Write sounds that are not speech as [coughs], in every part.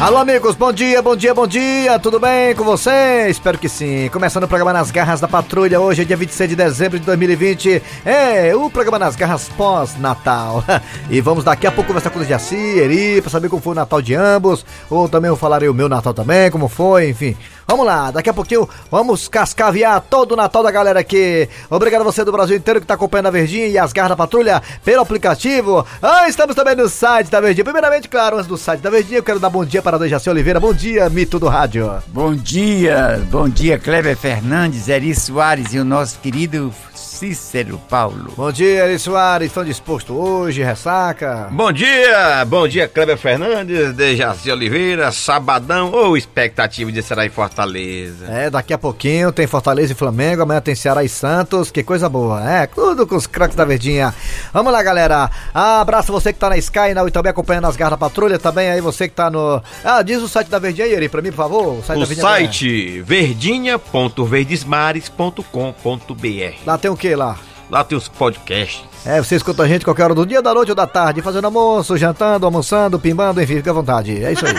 Alô, amigos, bom dia, bom dia, bom dia, tudo bem com você? Espero que sim. Começando o programa Nas Garras da Patrulha, hoje é dia 26 de dezembro de 2020. É, o programa Nas Garras pós-Natal. [laughs] E vamos daqui a pouco conversar com o Jaci, Eri, pra saber como foi o Natal de ambos. Ou também eu falarei o meu Natal também, como foi, enfim. Vamos lá, daqui a pouquinho vamos cascaviar todo o Natal da galera aqui. Obrigado a você do Brasil inteiro que está acompanhando a Verdinha e as garras da patrulha pelo aplicativo. Ah, estamos também no site da Verdinha. Primeiramente, claro, antes do site da Verdinha, eu quero dar bom dia para o Jaci Oliveira. Bom dia, mito do rádio. Bom dia, bom dia, Kleber Fernandes, Eri Soares e o nosso querido Cícero Paulo. Bom dia, Eri Soares. Estão dispostos hoje? Ressaca? Bom dia, bom dia, Kleber Fernandes, Dejaci Oliveira, sabadão ou expectativa de Ceará e Fortaleza? É, daqui a pouquinho tem Fortaleza e Flamengo, amanhã tem Ceará e Santos, que coisa boa, é, tudo com os craques da Verdinha. Vamos lá, galera. Abraço você que tá na Sky na, e também acompanhando as garras da patrulha, também aí você que tá no... Ah, diz o site da Verdinha aí, Eri, pra mim, por favor. O site, o site verdinha.verdesmares.com.br Lá tem o quê lá? Lá tem os podcasts. É, você escuta a gente qualquer hora do dia, da noite ou da tarde, fazendo almoço, jantando, almoçando, pimbando, enfim, fica à vontade. É isso aí.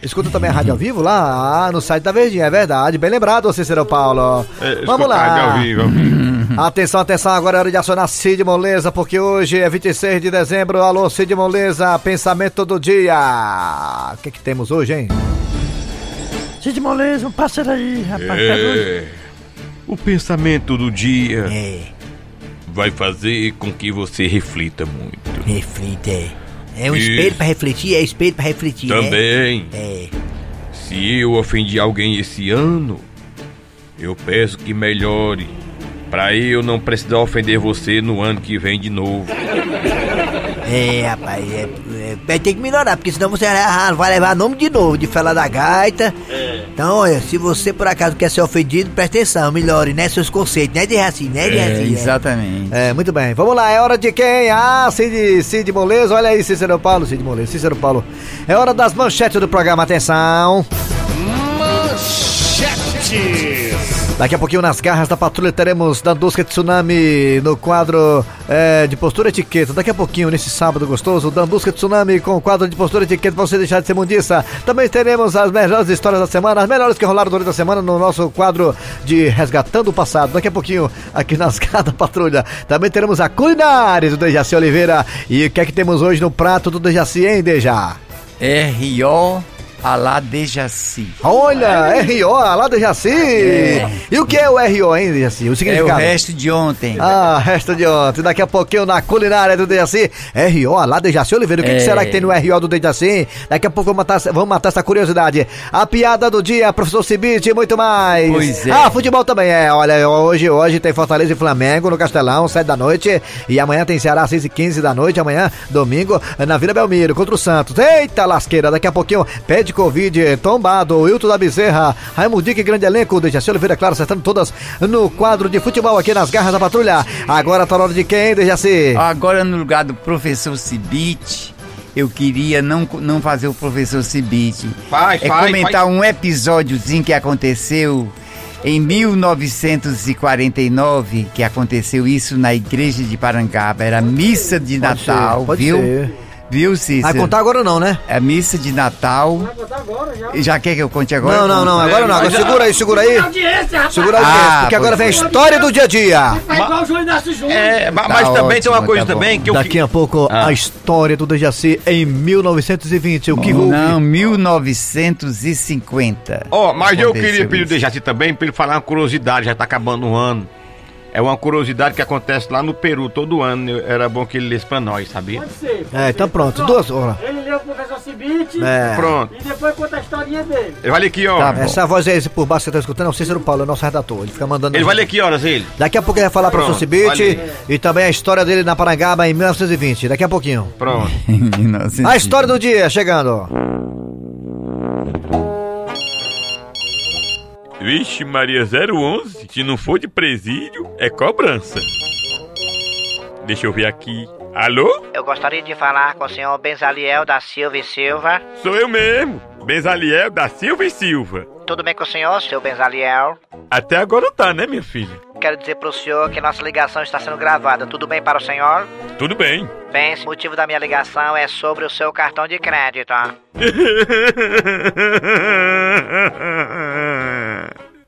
Escuta também a rádio ao vivo lá ah, no site da Verdinha, é verdade. Bem lembrado, Cícero Paulo. É, Vamos lá. Rádio ao vivo, ao vivo. Atenção, atenção, agora é hora de acionar Cid Moleza, porque hoje é 26 de dezembro. Alô, Cid Moleza, pensamento do dia. O que, que temos hoje, hein? Cid Moleza, um parceiro aí, rapaz. É, o pensamento do dia. É vai fazer com que você reflita muito. Reflita, é. É um Isso. espelho para refletir, é espelho para refletir. Né? Também. É. Se eu ofendi alguém esse ano, eu peço que melhore, para eu não precisar ofender você no ano que vem de novo. É, rapaz, é, é, tem que melhorar, porque senão você vai levar nome de novo, de Fela da Gaita. É. Então, olha, se você por acaso quer ser ofendido, presta atenção, melhore, né? Seus conceitos, né? De assim, né? De é, assim, exatamente. É. muito bem. Vamos lá, é hora de quem? Ah, Cid, Cid Moleza, olha aí, Cícero Paulo, Cid Moleza, Cícero Paulo. É hora das manchetes do programa, atenção. Manchetes. Daqui a pouquinho nas garras da patrulha teremos Dandusca Tsunami no quadro é, de postura etiqueta. Daqui a pouquinho, nesse sábado gostoso, Dandusca Tsunami com o quadro de postura etiqueta pra você deixar de ser mundiça. Também teremos as melhores histórias da semana, as melhores que rolaram durante a semana no nosso quadro de Resgatando o Passado. Daqui a pouquinho, aqui nas [laughs] garras da patrulha. Também teremos a culinária do Dejaci Oliveira. E o que é que temos hoje no prato do Dejaci, hein, Deja? R.O. Alá de Jaci. Olha, R.O. Alá de Jaci. É. E o que é o R.O., hein, Jaci? O significado? É o resto de ontem. Ah, resto de ontem. Daqui a pouquinho na culinária do Dejaci. R.O. Alá de Jaci Oliveira. O que, é. que, será que tem no R.O. do Dejaci? Daqui a pouco vamos matar, vamos matar essa curiosidade. A piada do dia, professor Cibite e muito mais. Pois é. Ah, futebol também é. Olha, hoje, hoje tem Fortaleza e Flamengo no Castelão, 7 da noite. E amanhã tem Ceará, 6 e 15 da noite. Amanhã, domingo, na Vila Belmiro, contra o Santos. Eita lasqueira, daqui a pouquinho pede de Covid, tombado, Wilton da Bezerra, Raimundique, grande elenco, Dejaci Oliveira, claro, acertando todas no quadro de futebol aqui nas garras da patrulha. Agora tá na hora de quem, Dejaci? Agora no lugar do professor Cibite eu queria não, não fazer o professor Cibite. Vai, é vai, comentar vai. um episódiozinho que aconteceu em 1949, que aconteceu isso na igreja de Parangaba. Era missa de pode Natal, ser, viu? Ser. Viu, Cícero? Vai contar agora não, né? É missa de Natal. Vai contar agora já. Já quer que eu conte agora? Não, não, não, agora não. Agora segura aí, segura aí. Segura aí, ah, porque agora vem a história do dia a dia. É, mas tá também ótimo, tem uma coisa tá também que eu... Daqui a pouco, ah. a história do Dejaci em 1920. O que houve? Não, 1950. Ó, oh, mas eu queria pedir o Dejaci também pra ele falar uma curiosidade, já tá acabando o ano. É uma curiosidade que acontece lá no Peru todo ano. Era bom que ele lesse pra nós, sabia? Pode ser. É, então pronto, duas horas. Ele leu pro professor Cibite. É. Pronto. E depois conta a historinha dele. Ele vai ler que horas? Tá Essa voz aí por baixo que você tá escutando é o Cícero Paulo, é o nosso redator. Ele fica mandando. Ele vai ler que horas ele? Daqui a pouco ele vai falar pro professor Cibite e também a história dele na Parangaba em 1920. Daqui a pouquinho. Pronto. [laughs] a história do dia chegando. Vixe, Maria 011, se não for de presídio, é cobrança. Deixa eu ver aqui. Alô? Eu gostaria de falar com o senhor Benzaliel da Silva e Silva. Sou eu mesmo, Benzaliel da Silva e Silva. Tudo bem com o senhor, seu Benzaliel? Até agora tá, né, minha filha? quero dizer pro senhor que nossa ligação está sendo gravada. Tudo bem para o senhor? Tudo bem. Bem, o motivo da minha ligação é sobre o seu cartão de crédito. [laughs]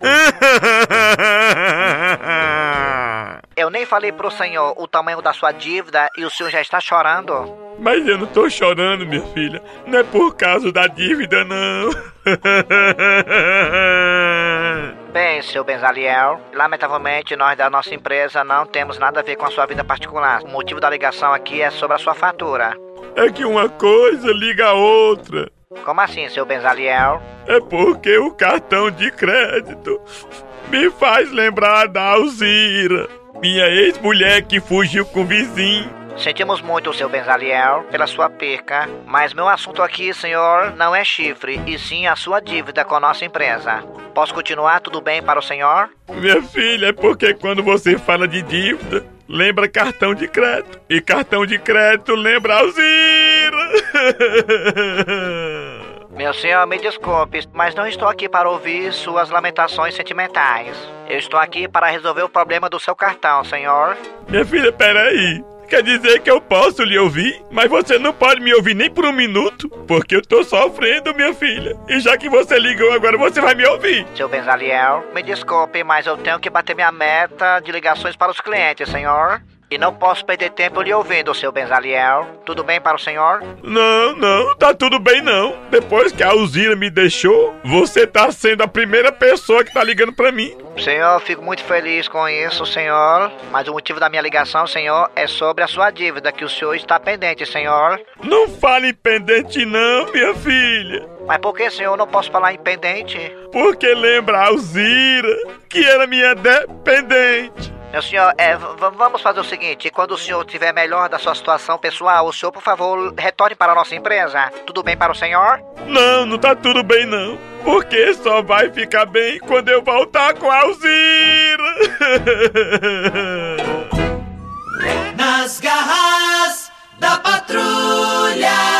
[laughs] Eu nem falei pro senhor o tamanho da sua dívida e o senhor já está chorando. Mas eu não tô chorando, minha filha. Não é por causa da dívida, não. [laughs] Bem, seu Benzaliel, lamentavelmente nós da nossa empresa não temos nada a ver com a sua vida particular. O motivo da ligação aqui é sobre a sua fatura. É que uma coisa liga a outra. Como assim, seu Benzaliel? É porque o cartão de crédito me faz lembrar da Alzira, minha ex-mulher que fugiu com o vizinho. Sentimos muito, seu Benzaliel, pela sua perca, mas meu assunto aqui, senhor, não é chifre, e sim a sua dívida com a nossa empresa. Posso continuar? Tudo bem para o senhor? Minha filha, é porque quando você fala de dívida, lembra cartão de crédito. E cartão de crédito lembra Alzira. [laughs] Meu senhor, me desculpe, mas não estou aqui para ouvir suas lamentações sentimentais. Eu estou aqui para resolver o problema do seu cartão, senhor. Minha filha, peraí. Quer dizer que eu posso lhe ouvir, mas você não pode me ouvir nem por um minuto, porque eu tô sofrendo, minha filha. E já que você ligou agora, você vai me ouvir. Seu Benzaliel, me desculpe, mas eu tenho que bater minha meta de ligações para os clientes, senhor. E não posso perder tempo lhe ouvindo, seu Benzaliel. Tudo bem para o senhor? Não, não, tá tudo bem não. Depois que a Alzira me deixou, você tá sendo a primeira pessoa que tá ligando pra mim. Senhor, fico muito feliz com isso, senhor. Mas o motivo da minha ligação, senhor, é sobre a sua dívida que o senhor está pendente, senhor. Não fale em pendente não, minha filha. Mas por que, senhor, não posso falar em pendente? Porque lembra a Alzira, que era minha dependente. Meu senhor, é, vamos fazer o seguinte: quando o senhor tiver melhor da sua situação pessoal, o senhor, por favor, retorne para a nossa empresa. Tudo bem para o senhor? Não, não tá tudo bem não. Porque só vai ficar bem quando eu voltar com a Alzira. Nas garras da patrulha.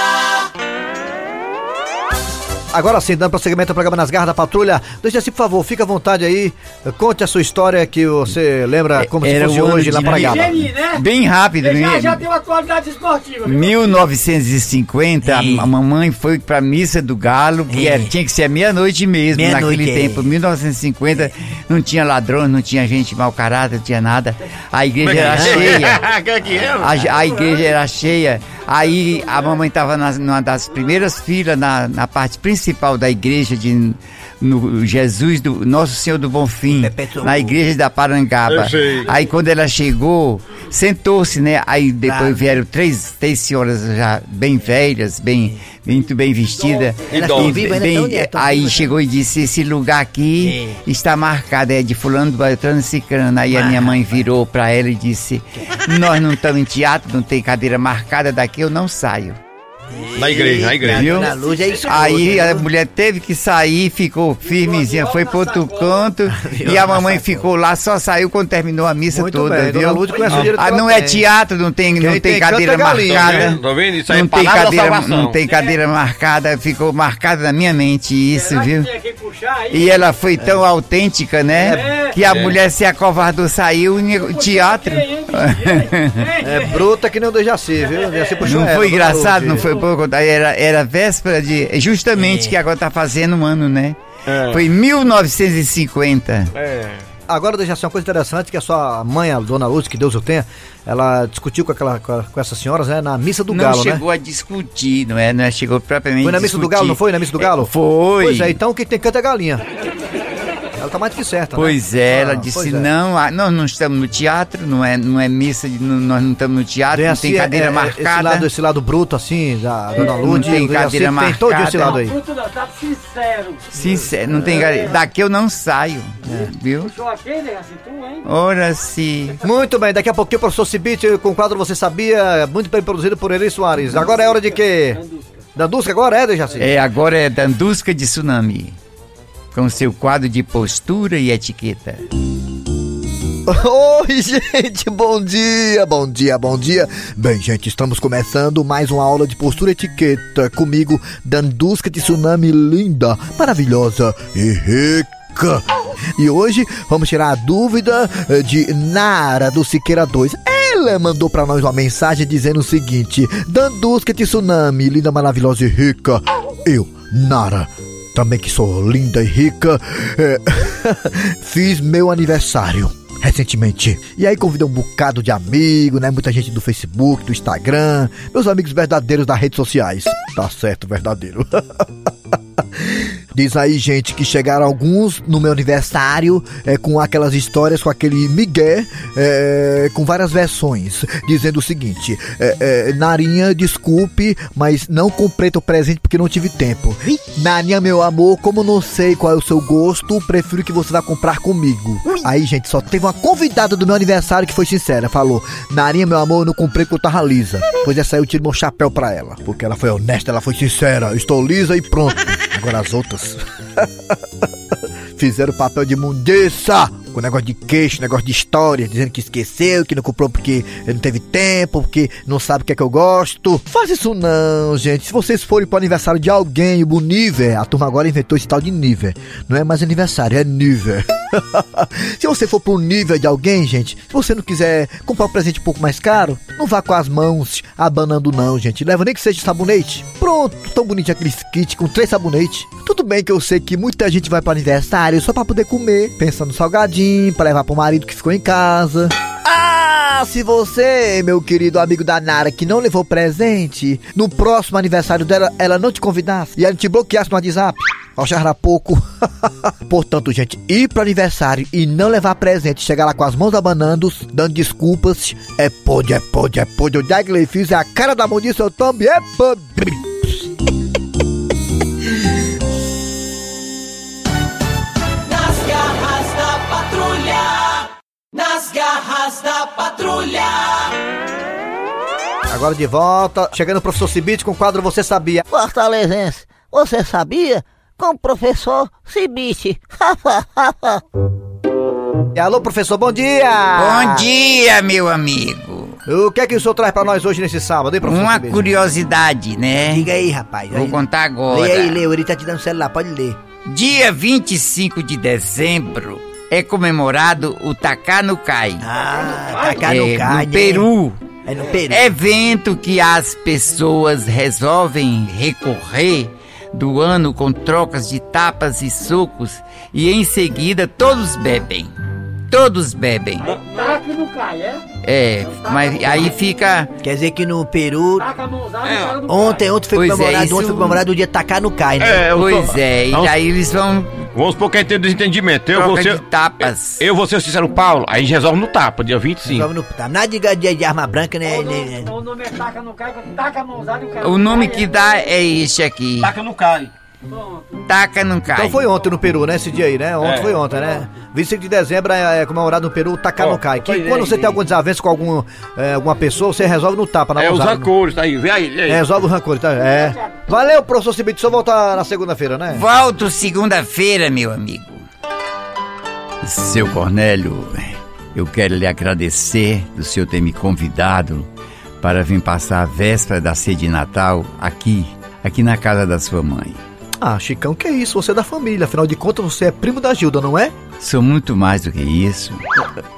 Agora sim, dando prosseguimento ao programa Nas Garras da Patrulha. Deixa assim, por favor, fica à vontade aí. Conte a sua história que você lembra como se Era fosse o ano hoje lá de para Gaba. Né? Bem rápido, Ele já, né? já deu atualidade esportiva. viu? 1950, a Sim. a mamãe foi pra missa do galo, que É. era- tinha que ser meia-noite mesmo Meia-noite, naquele é. tempo. 1950, não tinha ladrões, não tinha gente mau caráter, não tinha nada. A igreja era cheia. [laughs] A, a igreja era cheia. Aí a mamãe estava numa das primeiras filas, na, na parte principal da igreja de no Jesus do Nosso Senhor do Bonfim, Perpetuo. na igreja da Parangaba. Aí quando ela chegou, sentou-se, né? Aí depois Claro. vieram três, três senhoras já bem velhas, bem, muito bem Idosa. estão vivas, ainda Bem, né? Tão aí vivas. chegou e disse: esse lugar aqui está marcado, é de fulano, Beltrano e Cicrano. Aí a minha mãe virou para ela e disse: Nós não estamos em teatro, não tem cadeira marcada, daqui eu não saio. Na igreja, na igreja. Viu? Na luz é isso. Aí a mulher teve que sair, ficou firmezinha, foi pro outro canto e a mamãe ficou lá, só saiu quando terminou a missa Muito toda, bem, viu? Direito Ah, não é teatro, não tem, não tem, tem cadeira é marcada. Vendo? Tá vendo? Isso aí não é tem cadeira, não tem cadeira marcada, ficou marcada na minha mente isso, viu? E ela foi tão autêntica, né? É. que a É. mulher se acovardou, saiu teatro. Bicho? [laughs] É bruta que nem o Dejaci, viu? Dejaci puxou Não foi engraçado, não foi pouco. Daí Era, era véspera de. Justamente que agora tá fazendo um ano, né? Foi 1950. Agora, Dejaci, uma coisa interessante que a sua mãe, a Dona Lúcia, que Deus o tenha, ela discutiu com, aquela, com, essas senhoras, né? Na missa do não Galo, né? chegou a discutir, não é? Não é? chegou propriamente Foi na missa do discutir. Galo, não foi? Na missa do Galo? É, foi. Pois é, então quem tem canto é galinha. Ela tá mais do que certa, né? Pois é, ela Ah, disse, é. não, ah, nós não estamos no teatro, não é, não é missa, de- não- nós não estamos no teatro, Tem não assim, tem cadeira é, é, Esse marcada. lado, esse lado bruto, assim, da Dona Não Lúcia, tem do Dejaci, cadeira tem todo esse marcada. lado aí. Fruto da- Tá sincero. Sincero, não tem cadeira. Daqui eu não saio, viu? Puxou né? Assim, tu, hein? Ora sim. Muito bem, daqui a pouquinho o professor Cibite com o quadro Você Sabia, muito bem produzido por Eri Soares. Agora é hora de quê? Dandusca agora é, Dejaci? É, agora é Dandusca de Tsunami. Com seu quadro de postura e etiqueta. [laughs] Oi, gente, bom dia, bom dia, bom dia. Bem, gente, estamos começando mais uma aula de postura e etiqueta comigo, Dandusca de Tsunami linda, maravilhosa e rica. E hoje vamos tirar a dúvida eh, de Nara do Siqueira 2. Ela mandou pra nós uma mensagem dizendo o seguinte: Dandusca Tsunami, linda, maravilhosa e rica. Eu, Nara, também que sou linda e rica, eh, [laughs] fiz meu aniversário recentemente. E aí convidei um bocado de amigo, né? Muita gente do Facebook, do Instagram, meus amigos verdadeiros das redes sociais. Tá certo, verdadeiro. [laughs] Diz aí, gente, que chegaram alguns no meu aniversário é, com aquelas histórias, com aquele migué, é, com várias versões, dizendo o seguinte: é, é, Narinha, desculpe, mas não comprei teu presente porque não tive tempo. Narinha, meu amor, como não sei qual é o seu gosto, prefiro que você vá comprar comigo. Aí, gente, só teve uma convidada do meu aniversário que foi sincera, falou: Narinha, meu amor, eu não comprei porque eu tava lisa. Pois essa aí eu tiro meu chapéu pra ela, porque ela foi honesta, ela foi sincera. Estou lisa e pronto. Agora as outras. [laughs] Fizeram papel de mundiça com negócio de queixo, negócio de história, dizendo que esqueceu, que não comprou porque não teve tempo, porque não sabe o que é que eu gosto. Faz isso não, gente. Se vocês forem pro aniversário de alguém, o nível, a turma agora inventou esse tal de nível. Não é mais aniversário, é nível. [laughs] se você for pro nível de alguém, gente, se você não quiser comprar um presente um pouco mais caro, não vá com as mãos abanando não, gente. Leva nem que seja sabonete. Pronto, tão bonitinho aquele kit com três sabonetes. Tudo bem que eu sei que muita gente vai para aniversário só para poder comer, pensando no salgadinho, para levar pro marido que ficou em casa. Ah, se você, meu querido amigo da Nara, que não levou presente, no próximo aniversário dela, ela não te convidasse e ela te bloqueasse no WhatsApp, achar pouco. [laughs] Portanto, gente, ir pro aniversário e não levar presente, chegar lá com as mãos abanando, dando desculpas, é pode, é pode, é pode. O Dagley fiz é a cara da disso, eu também é pode. Nas garras da patrulha. Agora de volta, chegando o professor Cibite com o quadro Você Sabia. Fortalezense, você sabia? Com o professor Cibite. [laughs] E alô, professor, bom dia! Bom dia, meu amigo. O que é que o senhor traz pra nós hoje nesse sábado, hein, professor Uma Cibite? curiosidade, né? Diga aí, rapaz. Vou aí. contar agora. Lê aí, lê, ele tá te dando celular, pode ler. Dia 25 de dezembro é comemorado o Takanukai. Ah, cá é, no no Peru. É no Peru. Evento que as pessoas resolvem recorrer do ano com trocas de tapas e socos e em seguida todos bebem. Todos bebem. Taca e não cai, é? É, mas aí fica. Quer dizer que no Peru, Taca a mãozada e o cara não ontem, ontem foi Pois é, comemorado, isso- ontem foi comemorado o dia tacar no cai, né? É, Pois tô- é, e Vamos- daí eles vão Vamos supor que a gente tem desentendimento. Eu vou ser. tapas. Eu vou ser o Cícero Paulo, aí resolve no tapa, dia 25. Resolve no- tá, Nada de, de, de arma branca, né? né, né. O nome- O nome é taca não cai, taca a mãozada e o cara O nome cai, que é. dá é este aqui. Taca no cai. Taca não cai. Então foi ontem no Peru, né? Esse dia aí, né? Ontem É. foi ontem, né? 25 de dezembro é, é comemorado no Peru o Takanukai. Ó, Que pois é, quando você tem alguma desavença com algum, é, alguma pessoa, você resolve no tapa, na É os mãozada. rancores, tá aí, vê aí, aí. É, resolve o rancor, tá? É. Valeu, professor Cibite, só voltar na segunda-feira, né? Volto segunda-feira, meu amigo. Seu Cornélio, eu quero lhe agradecer do senhor ter me convidado para vir passar a véspera da ceia de Natal aqui, aqui na casa da sua mãe. Ah, Chicão, que isso? Você é da família, afinal de contas você é primo da Gilda, não é? Sou muito mais do que isso.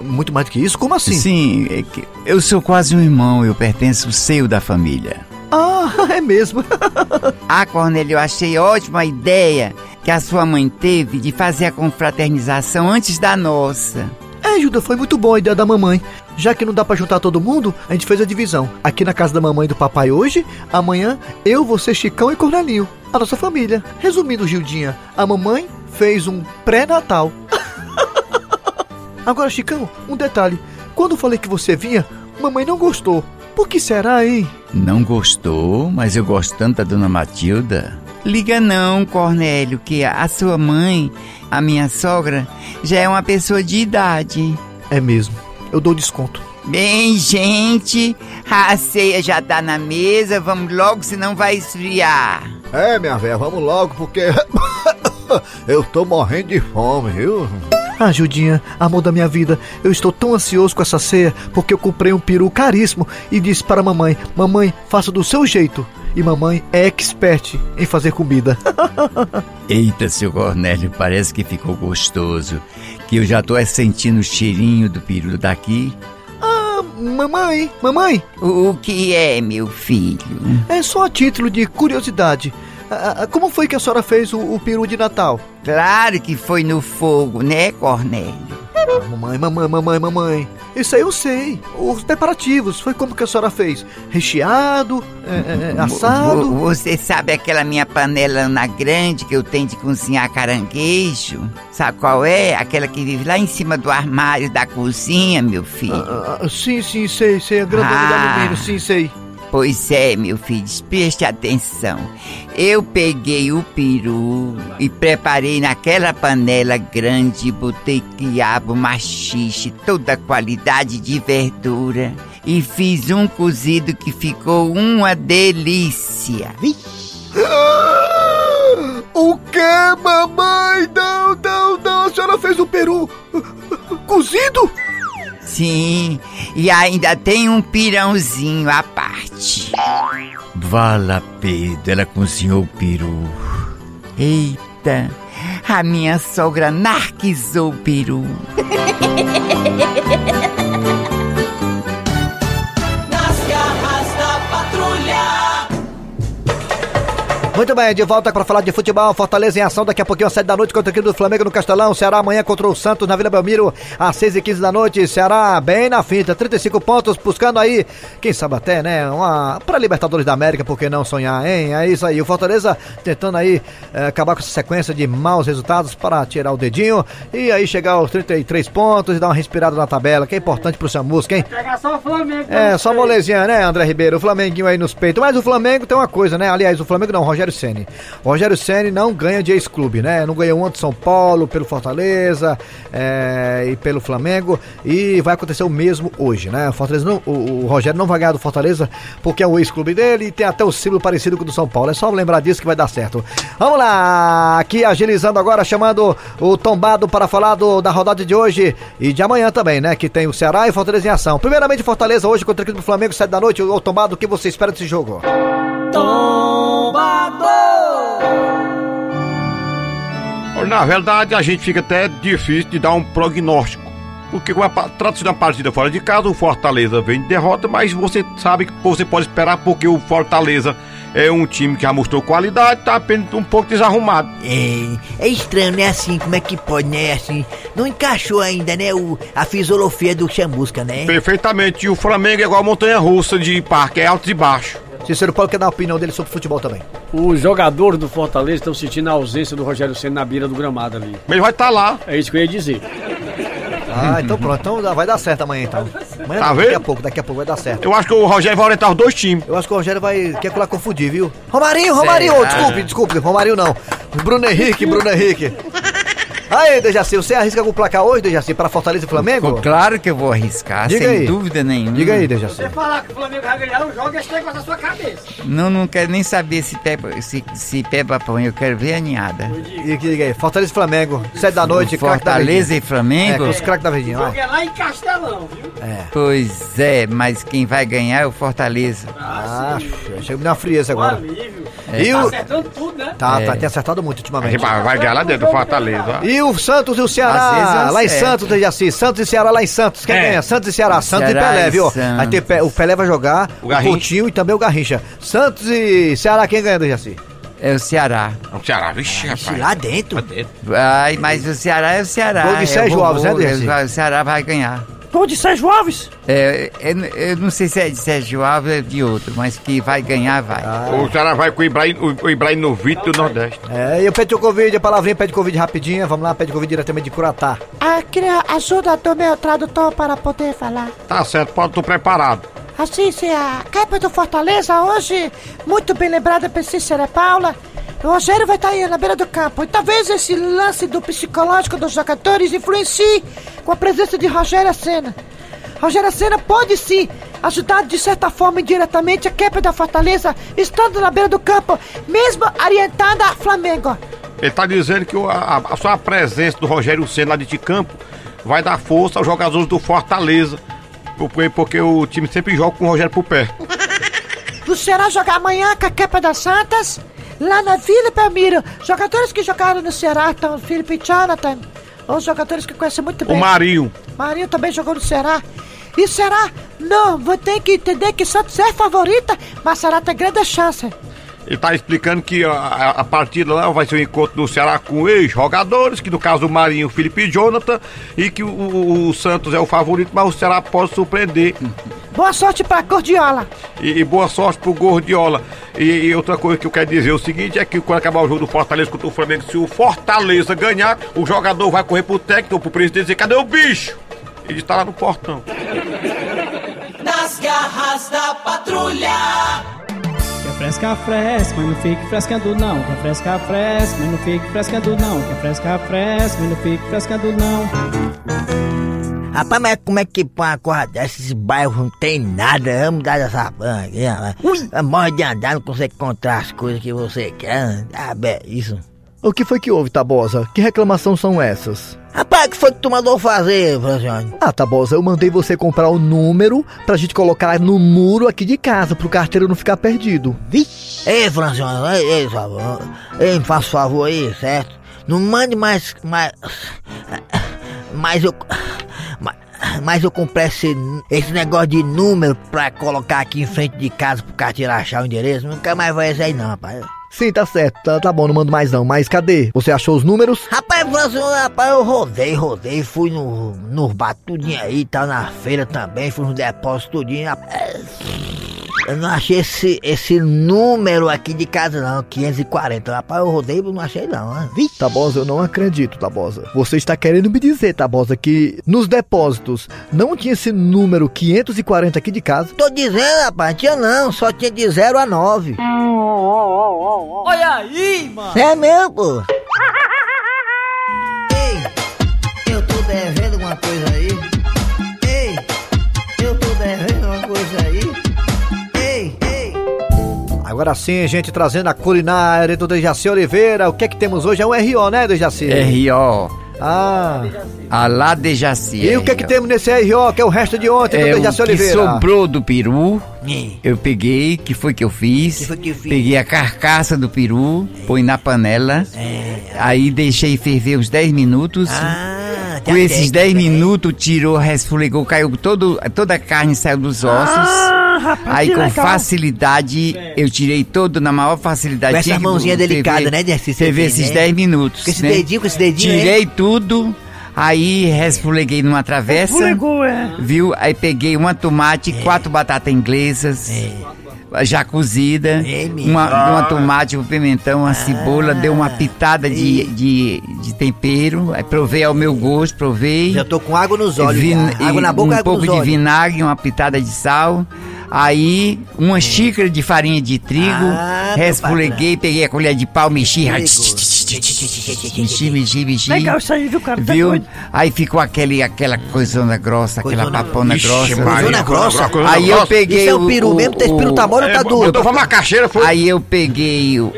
Muito mais do que isso? Como assim? Sim, é que eu sou quase um irmão, eu pertenço ao seio da família. Ah, [laughs] é mesmo. Ah, Cornélio, eu achei ótima a ideia que a sua mãe teve de fazer a confraternização antes da nossa. É, Gilda, foi muito boa a ideia da mamãe. Já que não dá pra juntar todo mundo, a gente fez a divisão. Aqui na casa da mamãe e do papai hoje, amanhã eu, você, Chicão e Cornelinho. A nossa família. Resumindo, Gildinha, a mamãe fez um pré-natal. [laughs] Agora, Chicão, um detalhe. Quando falei que você vinha, mamãe não gostou. Por que será, hein? Não gostou, mas eu gosto tanto da dona Matilda. Liga não, Cornélio, que a sua mãe, a minha sogra, já é uma pessoa de idade. É mesmo. Eu dou desconto. Bem, gente, a ceia já tá na mesa, vamos logo, senão vai esfriar. É, minha velha, vamos logo, porque [coughs] eu tô morrendo de fome, viu? Ah, Judinha, amor da minha vida, eu estou tão ansioso com essa ceia porque eu comprei um peru caríssimo e disse para a mamãe: Mamãe, faça do seu jeito. e mamãe é expert em fazer comida. [laughs] Eita, seu Cornélio, parece que ficou gostoso. Que eu já tô é sentindo o cheirinho do peru daqui. Ah, mamãe, mamãe, O, que é, meu filho? é só a título de curiosidade. Ah, ah, como foi que a senhora fez o, o peru de Natal? Claro que foi no fogo, né, Cornélio? Ah, mamãe, mamãe, mamãe, mamãe. Isso aí eu sei. Os preparativos, foi como que a senhora fez? Recheado, é, é, Vo- assado? Você sabe aquela minha panelona grande que eu tenho de cozinhar caranguejo? Sabe qual é? Aquela que vive lá em cima do armário da cozinha, meu filho. Ah, ah, sim, sim, sei, sei. A grandona Ah. alumínio, sim, sei. Pois é, meu filho, preste atenção. Eu peguei o peru e preparei naquela panela grande, botei quiabo, machixe, toda a qualidade de verdura. E fiz um cozido que ficou uma delícia. [gasps] O que, mamãe? Não, não, não. A senhora fez o peru cozido? Sim, e ainda tem um pirãozinho à parte. Vala Pedro, ela cozinhou o peru. Eita, a minha sogra narquizou o peru. [laughs] Muito bem, de volta para falar de futebol. Fortaleza em ação daqui a pouquinho às 7 da noite contra a equipe do Flamengo no Castelão. Ceará amanhã contra o Santos na Vila Belmiro às 6 e 15 da noite. Ceará bem na finta, 35 pontos, buscando aí, quem sabe até, né, uma para Libertadores da América, por que não sonhar, hein? É isso aí. O Fortaleza tentando aí eh, acabar com essa sequência de maus resultados para tirar o dedinho e aí chegar aos 33 pontos e dar uma respirada na tabela, que é importante pro Samusca, hein? Pegar só o Flamengo. É, só molezinha, né, André Ribeiro? O Flamenguinho aí nos peitos. Mas o Flamengo tem uma coisa, né? Aliás, o Flamengo não, o Rogério Ceni. O Rogério Ceni não ganha de ex-clube, né? Não ganhou um de São Paulo, pelo Fortaleza é, e pelo Flamengo. E vai acontecer o mesmo hoje, né? O, Fortaleza não, o, o Rogério não vai ganhar do Fortaleza porque é o ex-clube dele e tem até o símbolo parecido com o do São Paulo. É só lembrar disso que vai dar certo. Vamos lá! Aqui agilizando agora, chamando o tombado para falar do, da rodada de hoje e de amanhã também, né? Que tem o Ceará e Fortaleza em ação. Primeiramente, Fortaleza hoje contra do Flamengo, 7 da noite. O tombado, o que você espera desse jogo? Na verdade, a gente fica até difícil de dar um prognóstico. Porque trata-se de uma partida fora de casa, o Fortaleza vem de derrota, mas você sabe que você pode esperar porque o Fortaleza é um time que já mostrou qualidade, tá apenas um pouco desarrumado. É, é estranho, né? Assim, como é que pode, né? Assim, não encaixou ainda, né? O, a fisiologia do chamusca, né? Perfeitamente. E o Flamengo é igual a montanha russa de parque, é alto e baixo. Cícero Paulo quer dar a opinião dele sobre futebol também. Os jogadores do Fortaleza estão sentindo a ausência do Rogério Senna na beira do gramado ali. Mas ele vai estar lá. É isso que eu ia dizer. Ah, então pronto. Então vai dar certo amanhã, então. Amanhã, Tá não, vendo? Daqui a pouco, daqui a pouco vai dar certo. Eu acho que o Rogério vai orientar os dois times. Eu acho que o Rogério vai. Quer colar confundir, viu? Romarinho, Romarinho! Será? Desculpe, desculpe, Romarinho não. Bruno Henrique, Bruno Henrique. Aí, Dejaci, você arrisca algum placar hoje, Dejaci, para Fortaleza e Flamengo? Claro que eu vou arriscar, Diga sem aí. dúvida nenhuma. Diga aí, Dejaci. Você falar que o Flamengo vai ganhar o jogo, esse negócio na sua cabeça. Não, não quero nem saber se Peba, se, se Peba põe, eu quero ver a ninhada. E diga aí, Fortaleza e Flamengo, 7 da noite, craque da Fortaleza e Flamengo? É, os craques da Verdinha, O jogo vai. é lá em Castelão, viu? Pois é, mas quem vai ganhar é o Fortaleza. Ah, chega me dar uma frieza Um agora. alívio. E Tá o... acertando tudo, né? Tá, É. tá, tem acertado muito ultimamente. vai, ganhar lá dentro do Fortaleza. ó. E o Santos e o Às vezes Ceará, lá em. Santos, Dejaci. Santos e Ceará lá em Santos. Quem É. ganha? Santos e Ceará. Santos e Ceará Pelé, e viu? Santos. Aí tem Pe- o Pelé vai jogar, O o. Coutinho e também o Garrincha. Santos e Ceará, quem ganha, Dejaci? É o Ceará. O Ceará, vixe, Ixi, rapaz. lá dentro. Lá dentro. Ai, mas o Ceará é o Ceará. Gol de é Sérgio Alves, né, Dejaci? O Ceará vai ganhar. Gol de Sérgio Alves. É, eu, eu não sei se é de Sérgio Alves ou de outro, mas que vai ganhar, vai. O Ceará vai com o Ibrahim, o, o Ibrahim no Vito do Nordeste. É, e o Covid, a palavrinha pede Covid rapidinha. Vamos lá, pede Covid diretamente de Curatá. Ah, queria ajuda do meu tradutor para poder falar. Tá certo, pode estar preparado. Assim, se a capa do Fortaleza hoje, muito bem lembrada por Cícera Paula, o Rogério vai estar aí na beira do campo. E talvez esse lance do psicológico dos jogadores influencie com a presença de Rogério Senna. Rogério Senna pode sim ajudar de certa forma indiretamente a quebra da Fortaleza, estando na beira do campo, mesmo orientada a Flamengo. Ele tá dizendo que a, a só a presença do Rogério Senna lá de campo vai dar força aos jogadores do Fortaleza. Porque, porque o time sempre joga com o Rogério por pé. O Ceará joga amanhã com a Capa das Santas, lá na Vila Belmiro. Jogadores que jogaram no Ceará estão Felipe Jonathan, os jogadores que conhecem muito bem. O Marinho. Marinho também jogou no Ceará. E será? Não, vou ter que entender que Santos é favorita, mas será tem grande chance. Ele tá explicando que a, a, a partida lá vai ser um encontro do Ceará com ex-jogadores, que no caso o Marinho, o Felipe e Jonathan, e que o, o- o Santos é o favorito, mas o Ceará pode surpreender. Boa sorte pra Cordiola. E, e boa sorte pro Gordiola. E, e outra coisa que eu quero dizer é o seguinte: é que quando acabar o jogo do Fortaleza contra o Flamengo, se o Fortaleza ganhar, o jogador vai correr pro técnico ou pro presidente e dizer: cadê o bicho? Ele está lá no portão. Nas garras da patrulha. Fresca, fresca, mas não fique frescando não. Quer fresca, fresca, mas não fique frescando não. Quer fresca, fresca, mas não fique frescando não. Rapaz, mas como é que põe uma coisa dessa? Esse bairro não tem nada. Vamos dar essa banha aqui, rapaz. Morre de andar, não consegue encontrar as coisas que você quer. Ah, bem, isso. O que foi que houve, Tabosa? Que reclamação são essas? Rapaz, o que foi que tu mandou fazer, Francione? Ah, Tabosa, eu mandei você comprar o número pra gente colocar no muro aqui de casa, pro carteiro não ficar perdido. Vixe! Ei, Francione, ei, ei, favor. Ei, me faça favor aí, certo? Não mande mais. mais. Mas eu. Mas, mas eu comprei esse, esse negócio de número pra colocar aqui em frente de casa pro carteiro achar o endereço. Nunca mais vai esse aí, não, rapaz. Sim, tá certo, tá, tá bom, não mando mais não. Mas cadê? Você achou os números? Rapaz, Francione, rapaz, eu rodei, rodei, fui no, no bar tudinho aí, tá na feira também, fui no depósito tudinho, rapaz. Eu não achei esse, esse número aqui de casa não, 540. Rapaz, eu rodei e não achei não, né? Vixe. Tabosa, eu não acredito, Tabosa. Você está querendo me dizer, Tabosa, que nos depósitos não tinha esse número 540 aqui de casa? Tô dizendo, rapaz, tinha não, só tinha de 0 a 9. Olha aí, mano. É mesmo, pô? [laughs] Agora sim, gente, trazendo a culinária do Dejaci Oliveira. O que é que temos hoje? É um RO, né, Dejaci? R.O. Ah. Alá de Jaci. E o que é que temos nesse RO, que é o resto de ontem É do o Dejaci que Oliveira? sobrou do peru. É. Eu peguei, que foi que eu fiz? Que foi que eu fiz? Peguei a carcaça do peru, põe na panela. Aí deixei ferver uns 10 minutos. Ah, Com esses 10 minutos, tirou, resfulegou, caiu todo, toda a carne saiu dos ossos. Ah, rapaz, Aí com facilidade, eu tirei todo na maior facilidade. Com essa mãozinha delicada, né, Dercy? Você fez, esses né? 10 minutos. Com esse né? dedinho, com esse dedinho, Tirei tudo, aí resfuleguei numa travessa. Fulegou, é. Viu? Aí peguei uma tomate, quatro batatas inglesas. Já cozida, É uma, uma tomate, um pimentão, uma cebola, deu uma pitada de, de, de tempero, aí provei ao meu gosto, provei. Já tô com água nos olhos, Vin- água e na boca, um água pouco nos de olhos. vinagre, uma pitada de sal. Aí, uma xícara de farinha de trigo, Ah, meu resfuleguei, peguei a colher de pau, mexi, mexi, mexi, mexi. Legal isso aí, viu, cara? Tá Viu? doido. Aí ficou aquele, aquela coisona grossa, aquela papona Ixi, grossa. Coisona grossa? coisona Aí eu grossa. peguei Isso é o, peru o- mesmo? Esse peru o- tá bom ou É, tá duro? botou uma macaxeira, foi. Aí eu peguei o,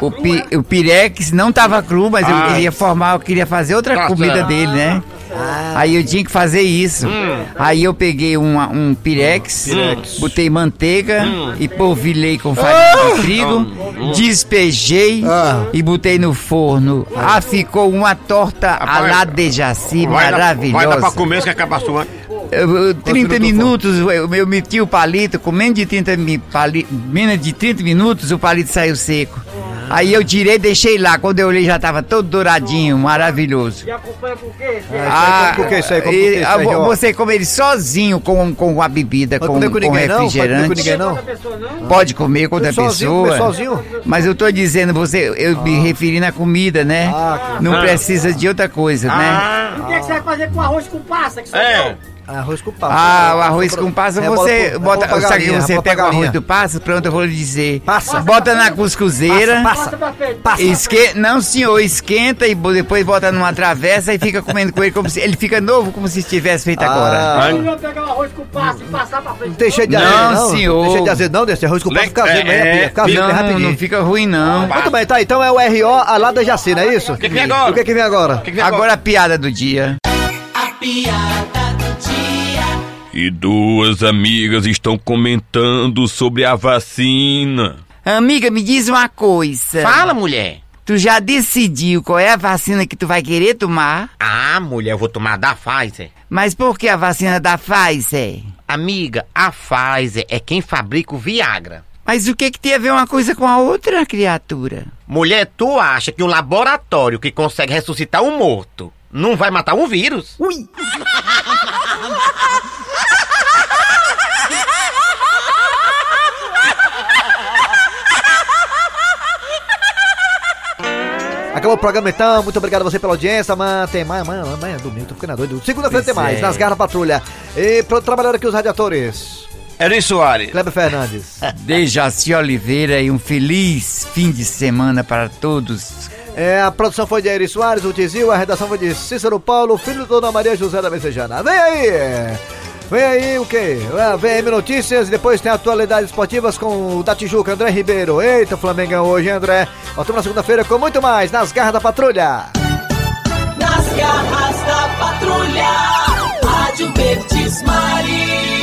o, o, pi- o pirex, não tava cru, mas eu Ah. queria formar, eu queria fazer outra Tá comida certo. dele, né? Aí eu tinha que fazer isso. Aí eu peguei uma- um pirex, botei manteiga e polvilhei com farinha de trigo, despejei e botei no forno. Ah, ficou uma torta à la de Jaci Vai dar- Vai dar pra maravilhosa. comer, se acabar sua. Eu- eu- 30 minutos eu, eu meti o palito, com menos de 30, mi- pali- menos de 30 minutos o palito saiu seco. Aí eu tirei e deixei lá. Quando eu olhei já tava todo douradinho, maravilhoso. E acompanha com o quê? Ah, como que é isso aí? Como que e- isso ah, aí, ó? você come ele sozinho com, com a bebida, com, com com ninguém não? Pode comer com refrigerante. ninguém não? Outra pessoa não? Pode comer com outra Sozinho, comer pessoa. sozinho? Mas eu tô dizendo, você, eu me referi na comida, né? Ah, Não precisa de outra coisa, né? O que, é que você vai fazer com arroz com passa? Que É. Arroz com passa. Ah, o arroz com passa, É, você bota, pra sabe galinha, você pega o arroz do passa, pronto, eu vou lhe dizer. Passa. Bota na cuscuzeira. Passa, Passa pra frente. passa. Esque... Não, senhor, esquenta e depois bota numa travessa e fica comendo com ele como se ele fica novo como se estivesse feito Ah. agora. Eu ia pegar o arroz com passa e passar pra frente. Não tem cheio de Não, azedo, não? senhor. Não tem cheio de azedo, não, desse arroz com passa Le- fica azedo, é, é, Fica azedo, Não, rapidinho. não fica ruim não. Muito bem, tá, então é o RO a lá da Jaci, não é isso? O que que vem agora? O que que vem agora? Agora? A piada do dia. A piada do dia. E duas amigas estão comentando sobre a vacina. Amiga, me diz uma coisa. Fala, mulher. Tu já decidiu qual é a vacina que tu vai querer tomar? Ah, mulher, eu vou tomar da Pfizer. Mas por que a vacina da Pfizer? Amiga, a Pfizer é quem fabrica o Viagra. Mas o que que tem a ver uma coisa com a outra, criatura? Mulher, tu acha que um laboratório que consegue ressuscitar um morto não vai matar um vírus? Ui! [laughs] Acabou o programa então, muito obrigado a você pela audiência, amanhã tem mais, amanhã, amanhã é domingo, tô ficando doido. Segunda-feira tem mais, é. nas garras patrulha. E pra trabalhar aqui os radiadores, Eri Soares. Kleber Fernandes. [laughs] Dejaci Oliveira e um feliz fim de semana para todos. É, a produção foi de Eri Soares, o Tizil, a redação foi de Cícero Paulo, filho de Dona Maria José da Messejana. Vem aí! Vem aí o quê? Ah, Vem aí notícias depois tem atualidades esportivas com o da Tijuca, André Ribeiro. Eita, Flamengão hoje, André. Voltamos na segunda-feira com muito mais nas garras da patrulha. Nas garras da patrulha. Rádio Verdes Maria.